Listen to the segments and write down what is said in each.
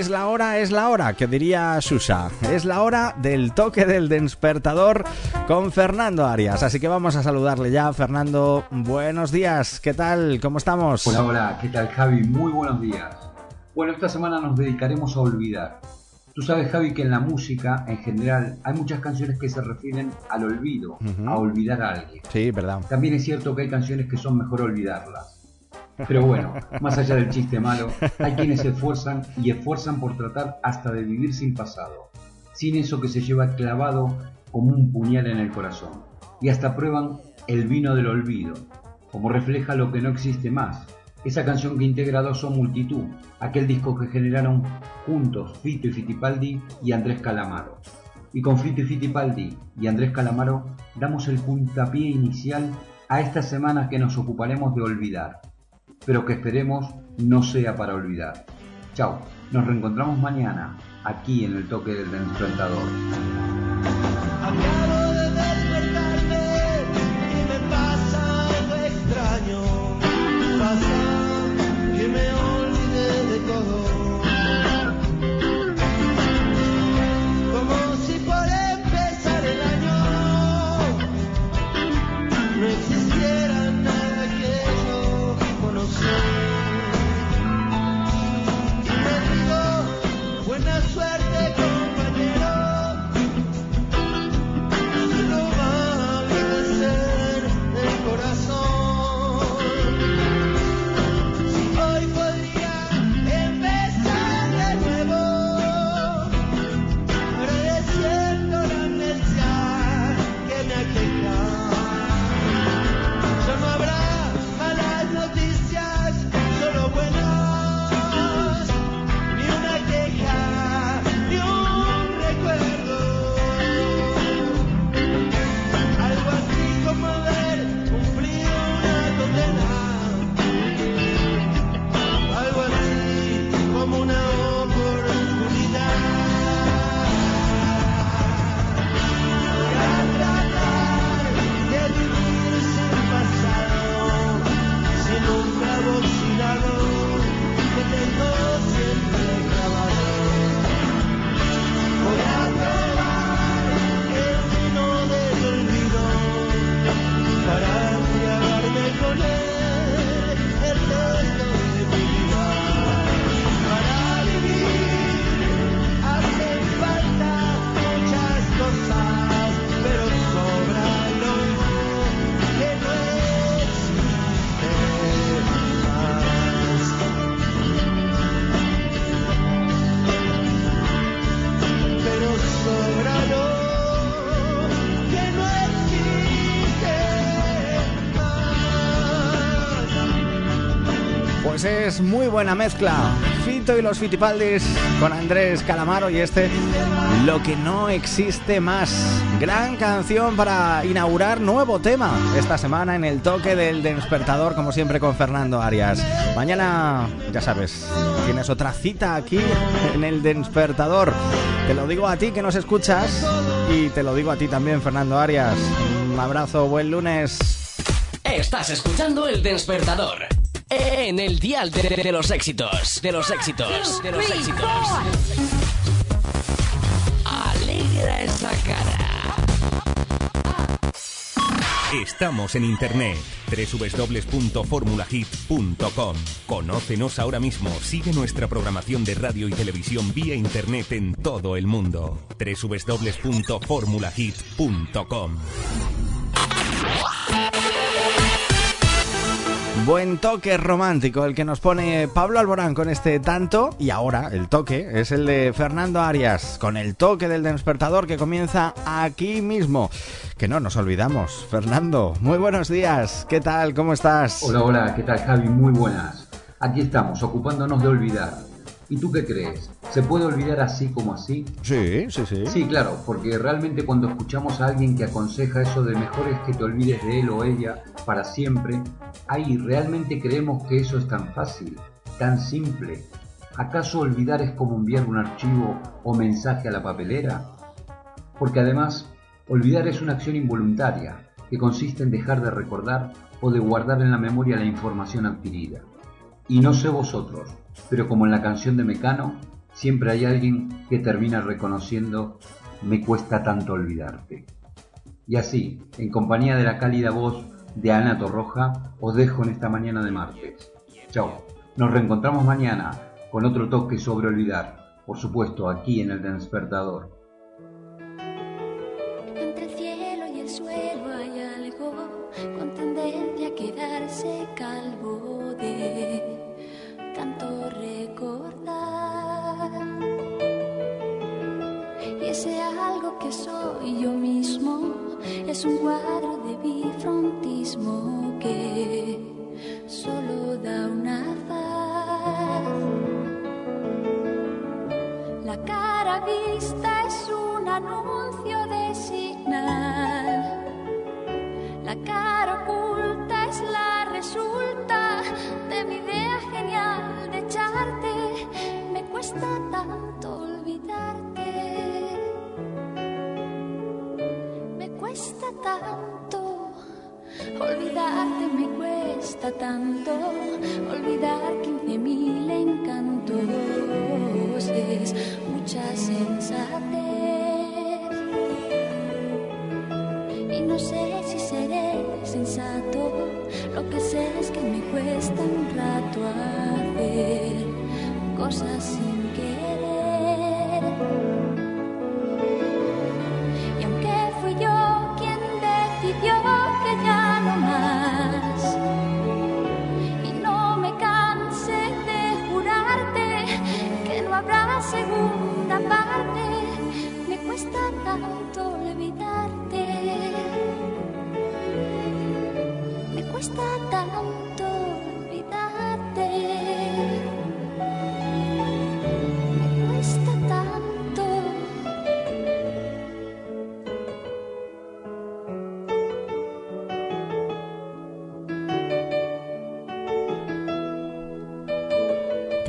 Es la hora, es la hora, que diría Susa. Es la hora del toque del despertador con Fernando Arias. Así que vamos a saludarle ya. Fernando, buenos días. ¿Qué tal? ¿Cómo estamos? Hola, hola. ¿Qué tal, Javi? Muy buenos días. Bueno, esta semana nos dedicaremos a olvidar. Tú sabes, Javi, que en la música, en general, hay muchas canciones que se refieren al olvido, a olvidar a alguien. Sí, verdad. También es cierto que hay canciones que son mejor olvidarlas. Pero bueno, más allá del chiste malo, hay quienes se esfuerzan y esfuerzan por tratar hasta de vivir sin pasado, sin eso que se lleva clavado como un puñal en el corazón. Y hasta prueban el vino del olvido, como refleja lo que no existe más. Esa canción que integra Dos son Multitud, aquel disco que generaron juntos Fito y Fitipaldi y Andrés Calamaro. Y con Fito y Fitipaldi y Andrés Calamaro damos el puntapié inicial a esta semana que nos ocuparemos de olvidar pero que esperemos no sea para olvidar. Chao, nos reencontramos mañana aquí en el toque del despertador. es muy buena mezcla. Fito y los Fitipaldis con Andrés Calamaro y este Lo que no existe más. Gran canción para inaugurar nuevo tema esta semana en el toque del despertador, como siempre con Fernando Arias. Mañana, ya sabes, tienes otra cita aquí en el despertador. Te lo digo a ti que nos escuchas y te lo digo a ti también, Fernando Arias. Un abrazo, buen lunes. Estás escuchando el despertador en el dial de, los éxitos, de los éxitos, de los éxitos. Alegra esa cara. Estamos en internet www.formulahit.com. Conócenos ahora mismo. Sigue nuestra programación de radio y televisión vía internet en todo el mundo. www.formulahit.com. Buen toque romántico el que nos pone Pablo Alborán con este tanto y ahora el toque es el de Fernando Arias con el toque del despertador que comienza aquí mismo. Que no nos olvidamos. Fernando, muy buenos días. ¿Qué tal? ¿Cómo estás? Hola, hola. ¿Qué tal Javi? Muy buenas. Aquí estamos, ocupándonos de olvidar. ¿Y tú qué crees? ¿Se puede olvidar así como así? Sí, sí, sí. Sí, claro, porque realmente cuando escuchamos a alguien que aconseja eso de mejor es que te olvides de él o ella para siempre, ahí realmente creemos que eso es tan fácil, tan simple. ¿Acaso olvidar es como enviar un archivo o mensaje a la papelera? Porque además, olvidar es una acción involuntaria que consiste en dejar de recordar o de guardar en la memoria la información adquirida. Y no sé vosotros, pero como en la canción de Mecano, siempre hay alguien que termina reconociendo me cuesta tanto olvidarte. Y así, en compañía de la cálida voz de Ana Torroja, os dejo en esta mañana de martes. Chao. Nos reencontramos mañana con otro toque sobre olvidar, por supuesto aquí en el despertador. Es un cuadro de bifrontismo que solo da una faz. La cara vista es un anuncio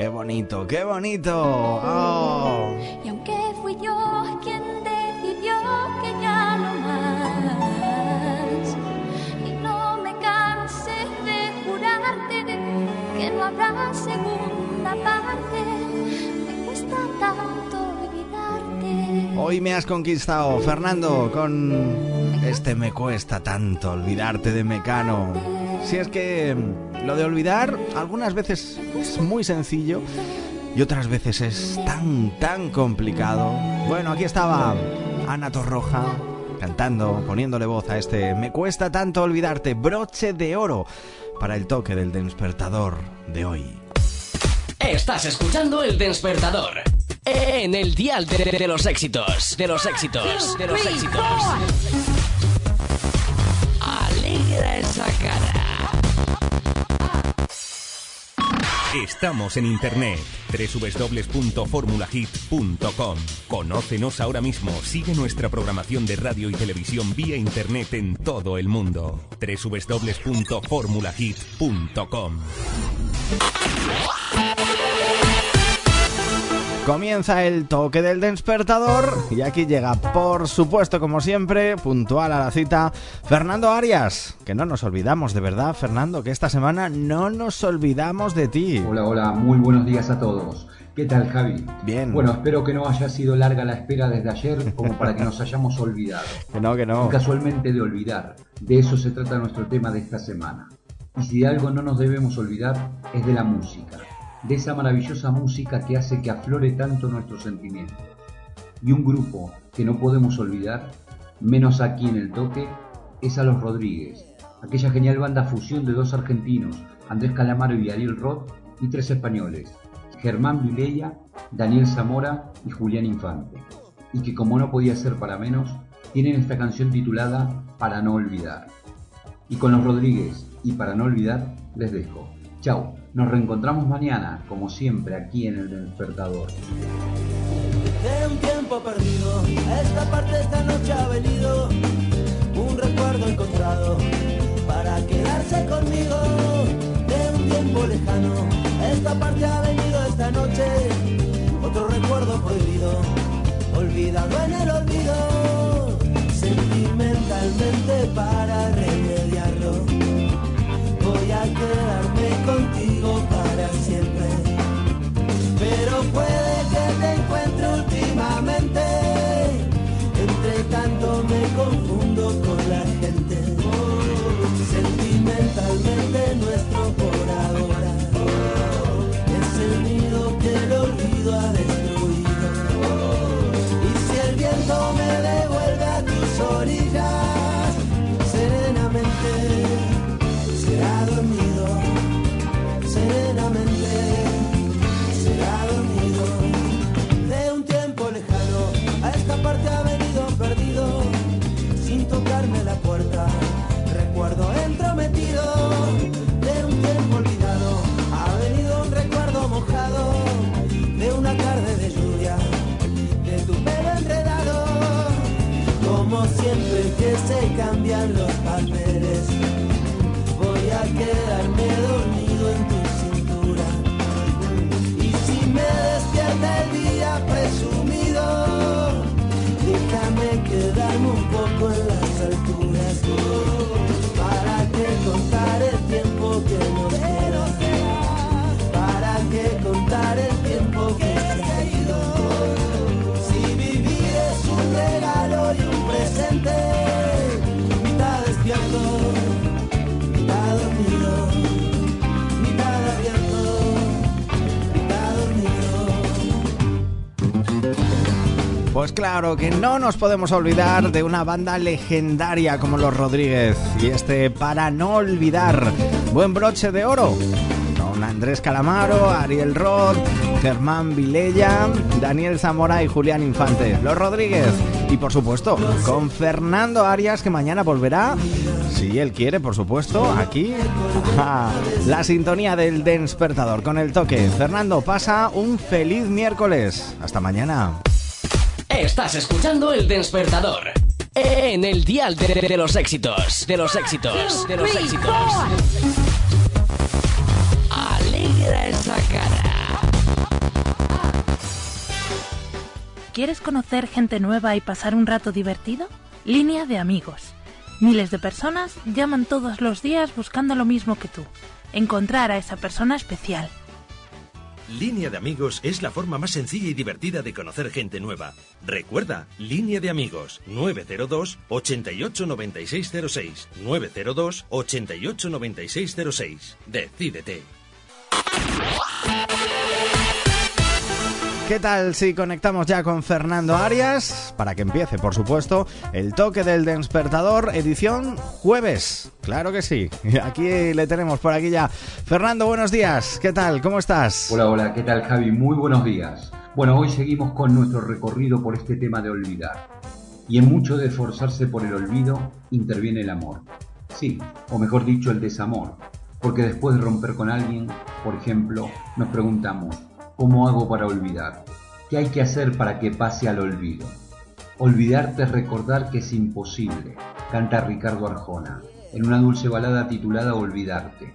Qué bonito, qué bonito. Oh. Y aunque fui yo quien decidió que ya no más, y no me canse de jurarte que no habrá segunda parte, me cuesta tanto olvidarte. Hoy me has conquistado, Fernando, con este me cuesta tanto olvidarte de Mecano. Si es que mm, lo de olvidar algunas veces es muy sencillo y otras veces es tan, tan complicado. Bueno, aquí estaba Ana Torroja cantando, poniéndole voz a este Me cuesta tanto olvidarte, broche de oro para el toque del despertador de hoy. Estás escuchando el despertador. En el dial de, de los éxitos. De los éxitos. De los éxitos. Alegra esa Estamos en internet www.formulahit.com. Conócenos ahora mismo. Sigue nuestra programación de radio y televisión vía internet en todo el mundo. www.formulahit.com. Comienza el toque del despertador y aquí llega, por supuesto, como siempre, puntual a la cita, Fernando Arias. Que no nos olvidamos, de verdad, Fernando, que esta semana no nos olvidamos de ti. Hola, hola, muy buenos días a todos. ¿Qué tal, Javi? Bien. Bueno, espero que no haya sido larga la espera desde ayer como para que nos hayamos olvidado. Que no, que no. Casualmente de olvidar. De eso se trata nuestro tema de esta semana. Y si de algo no nos debemos olvidar, es de la música. De esa maravillosa música que hace que aflore tanto nuestro sentimiento. Y un grupo que no podemos olvidar, menos aquí en el toque, es a los Rodríguez. Aquella genial banda fusión de dos argentinos, Andrés Calamaro y Ariel Roth, y tres españoles, Germán Vilella, Daniel Zamora y Julián Infante. Y que como no podía ser para menos, tienen esta canción titulada Para no olvidar. Y con los Rodríguez y Para no olvidar, les dejo. Chao. Nos reencontramos mañana, como siempre, aquí en el despertador. De un tiempo perdido, esta parte esta noche ha venido un recuerdo encontrado para quedarse conmigo. De un tiempo lejano, esta parte ha venido esta noche otro recuerdo prohibido, olvidado en el olvido, sentimentalmente para remediarlo. Voy a quedarme contigo para siempre, pero puede que te encuentre últimamente. Cambian los papeles, voy a quedarme dormido en tu cintura. Y si me despierta el día presumido, déjame quedarme un poco en Pues claro que no nos podemos olvidar de una banda legendaria como los Rodríguez y este para no olvidar buen broche de oro con Andrés Calamaro, Ariel Roth, Germán Vilella, Daniel Zamora y Julián Infante, los Rodríguez y por supuesto con Fernando Arias que mañana volverá si él quiere, por supuesto, aquí la sintonía del despertador con el toque. Fernando, pasa un feliz miércoles. Hasta mañana. Estás escuchando el despertador. En el dial de, de los éxitos. De los éxitos. De los éxitos. Alegra esa cara. ¿Quieres conocer gente nueva y pasar un rato divertido? Línea de amigos. Miles de personas llaman todos los días buscando lo mismo que tú. Encontrar a esa persona especial. Línea de amigos es la forma más sencilla y divertida de conocer gente nueva. Recuerda, Línea de amigos 902 88 9606 902 88 9606. Decídete. ¿Qué tal si conectamos ya con Fernando Arias? Para que empiece, por supuesto, el toque del despertador, edición jueves. Claro que sí. Aquí le tenemos por aquí ya. Fernando, buenos días. ¿Qué tal? ¿Cómo estás? Hola, hola, ¿qué tal Javi? Muy buenos días. Bueno, hoy seguimos con nuestro recorrido por este tema de olvidar. Y en mucho de esforzarse por el olvido interviene el amor. Sí, o mejor dicho, el desamor. Porque después de romper con alguien, por ejemplo, nos preguntamos, ¿cómo hago para olvidar? ¿Qué hay que hacer para que pase al olvido? Olvidarte es recordar que es imposible, canta Ricardo Arjona, en una dulce balada titulada Olvidarte.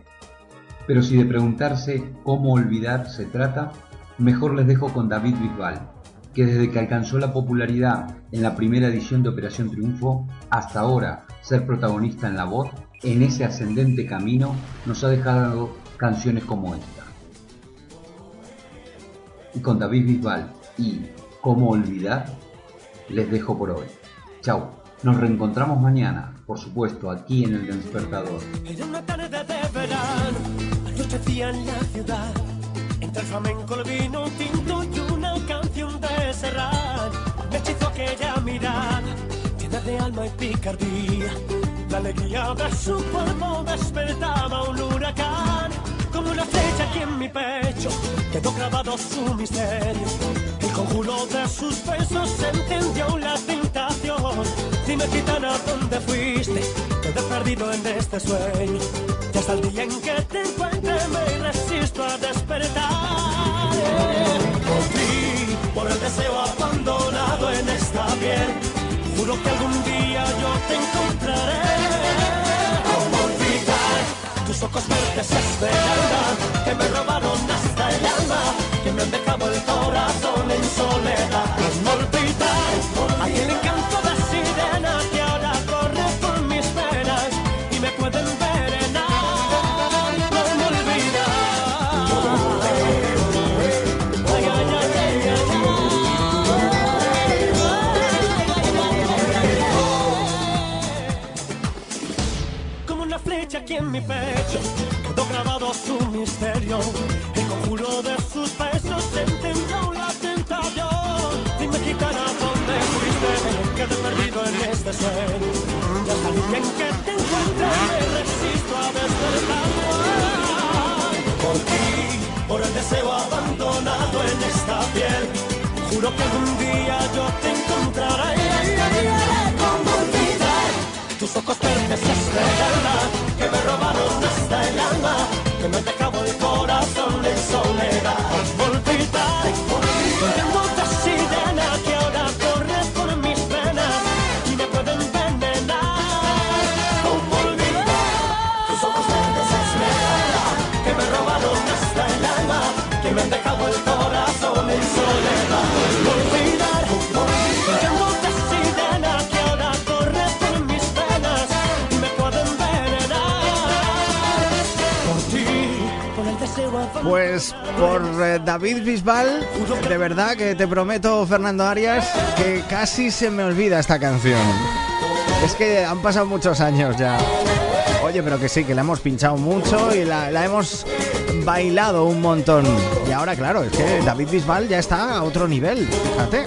Pero si de preguntarse cómo olvidar se trata, mejor les dejo con David Bisbal, que desde que alcanzó la popularidad en la primera edición de Operación Triunfo, hasta ahora ser protagonista en la voz, en ese ascendente camino nos ha dejado canciones como esta. Y con David Bisbal y Cómo olvidar, les dejo por hoy. Chao, nos reencontramos mañana, por supuesto, aquí en el despertador. Era una tarde de verano, anochecía en la ciudad. Entre el flamenco, el vino tinto y una canción de Serrat. Me hechizó aquella mirada, llena de alma y picardía. La alegría de su cuerpo despertaba un huracán. Como una flecha aquí en mi pecho, quedó grabado su misterio. El conjuro de sus besos entendió la tentación. Dime, gitana, ¿dónde fuiste? Quedé perdido en este sueño. Y hasta el día en que te encuentre me resisto a despertar. Por ti, por el deseo abandonado en esta piel. Juro que algún día yo te encontraré. Ojos verdes esmeralda que me robaron hasta el alma, que me han dejado el corazón en soledad. Como olvidar aquel encanto de sirena pecho, quedó grabado su misterio. El conjuro de sus besos entendió la tentación. Y me quitará donde fuiste, quedé perdido en este sueño. Y hasta el día en que te encuentre me resisto a despertar. Por ti, por el deseo abandonado en esta piel. Juro que algún día yo te encontraré. Como olvidar tus ojos verdes esmeralda que me robaron David Bisbal, de verdad que te prometo, Fernando Arias, que casi se me olvida esta canción. Es que han pasado muchos años ya. Oye, pero que sí, que la hemos pinchado mucho y la, la hemos bailado un montón. Y ahora, claro, es que David Bisbal ya está a otro nivel, fíjate.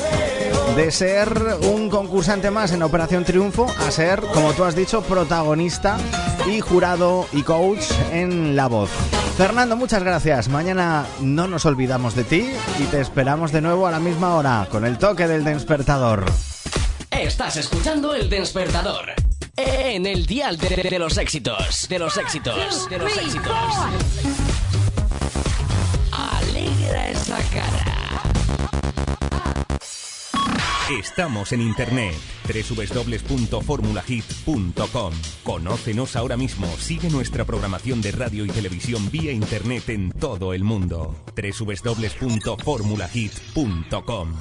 De ser un concursante más en Operación Triunfo a ser, como tú has dicho, protagonista y jurado y coach en La Voz. Fernando, muchas gracias. Mañana no nos olvidamos de ti y te esperamos de nuevo a la misma hora con el toque del despertador. Estás escuchando el despertador. En el dial de, de- de los éxitos. De los éxitos. De los éxitos. Estamos en internet www.formulahit.com. Conócenos ahora mismo. Sigue nuestra programación de radio y televisión vía internet en todo el mundo. www.formulahit.com.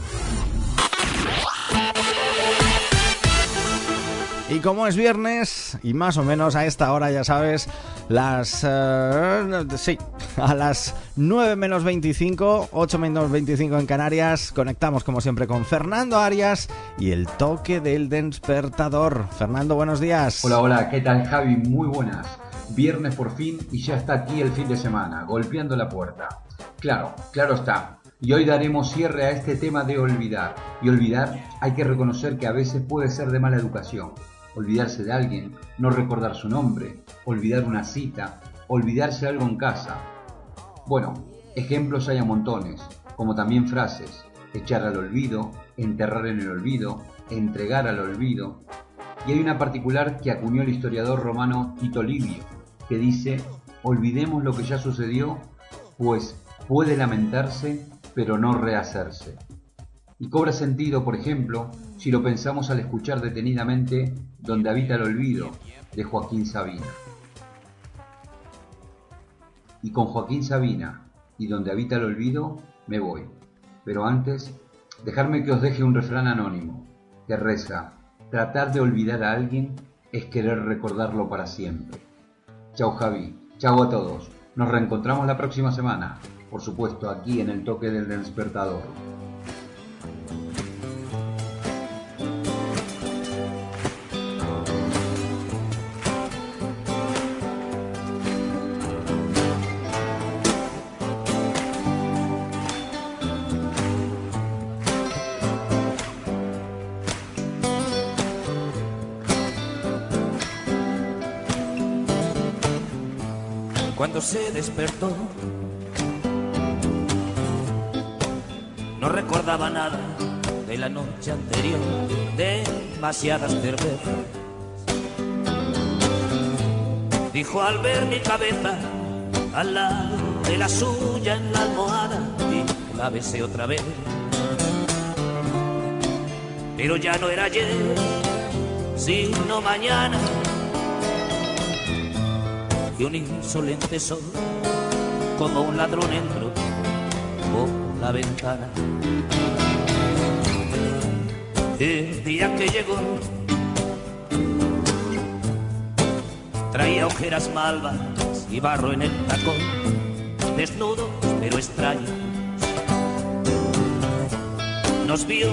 Y como es viernes, y más o menos a esta hora, ya sabes, las... eh, sí, a las 9 menos 25, 8 menos 25 en Canarias, conectamos como siempre con Fernando Arias y el toque del despertador. Fernando, buenos días. Hola, hola, ¿qué tal Javi? Muy buenas. Viernes por fin y ya está aquí el fin de semana, golpeando la puerta. Claro, claro está. Y hoy daremos cierre a este tema de olvidar. Y olvidar hay que reconocer que a veces puede ser de mala educación. Olvidarse de alguien, no recordar su nombre, olvidar una cita, olvidarse algo en casa. Bueno, ejemplos hay a montones, como también frases. Echar al olvido, enterrar en el olvido, entregar al olvido, y hay una particular que acuñó el historiador romano Tito Livio, que dice, olvidemos lo que ya sucedió, pues puede lamentarse, pero no rehacerse. Y cobra sentido, por ejemplo, si lo pensamos al escuchar detenidamente Donde habita el olvido, de Joaquín Sabina. Y con Joaquín Sabina y Donde habita el olvido, me voy. Pero antes, dejarme que os deje un refrán anónimo, que reza, tratar de olvidar a alguien es querer recordarlo para siempre. Chao Javi, chao a todos. Nos reencontramos la próxima semana, por supuesto aquí en el toque del despertador. Se despertó, no recordaba nada de la noche anterior, demasiadas cervezas. dijo al ver mi cabeza al lado de la suya en la almohada y la besé otra vez. Pero ya no era ayer, sino mañana. Y un insolente sol, como un ladrón entró por la ventana. El día que llegó, traía ojeras malvas y barro en el tacón, desnudo pero extraño. Nos vio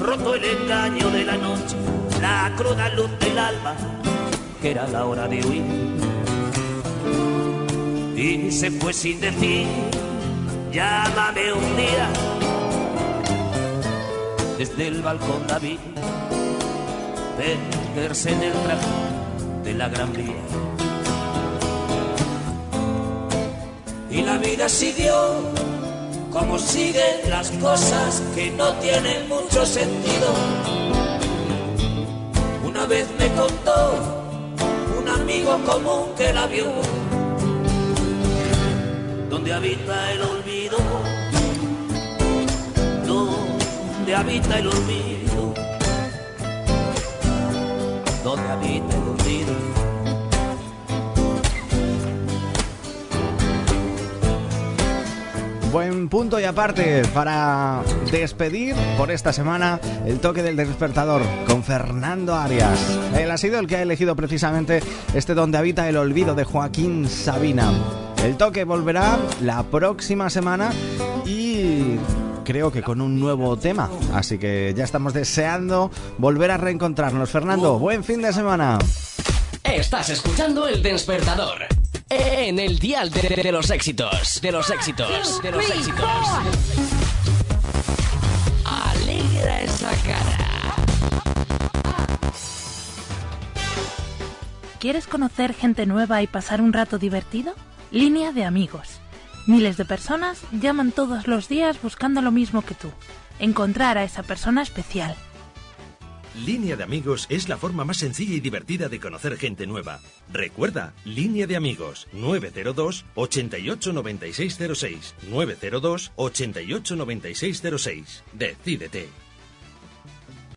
roto el engaño de la noche, la cruda luz del alba, que era la hora de huir. Y se fue sin decir, llámame un día. Desde el balcón la vi perderse en el traje de la gran vía. Y la vida siguió como siguen las cosas que no tienen mucho sentido. Una vez me contó un amigo común que la vio, donde habita el olvido, donde habita el olvido, donde habita el olvido. Buen punto y aparte para despedir por esta semana el toque del despertador con Fernando Arias. Él ha sido el que ha elegido precisamente este donde habita el olvido de Joaquín Sabina. El toque volverá la próxima semana y creo que con un nuevo tema. Así que ya estamos deseando volver a reencontrarnos. Fernando, buen fin de semana. Estás escuchando el despertador. En el dial de, de los éxitos. De los éxitos. De los éxitos. Alegra esa cara. ¿Quieres conocer gente nueva y pasar un rato divertido? Línea de amigos. Miles de personas llaman todos los días buscando lo mismo que tú. Encontrar a esa persona especial. Línea de amigos es la forma más sencilla y divertida de conocer gente nueva. Recuerda, Línea de amigos 902 88 9606 902 88 9606. Decídete.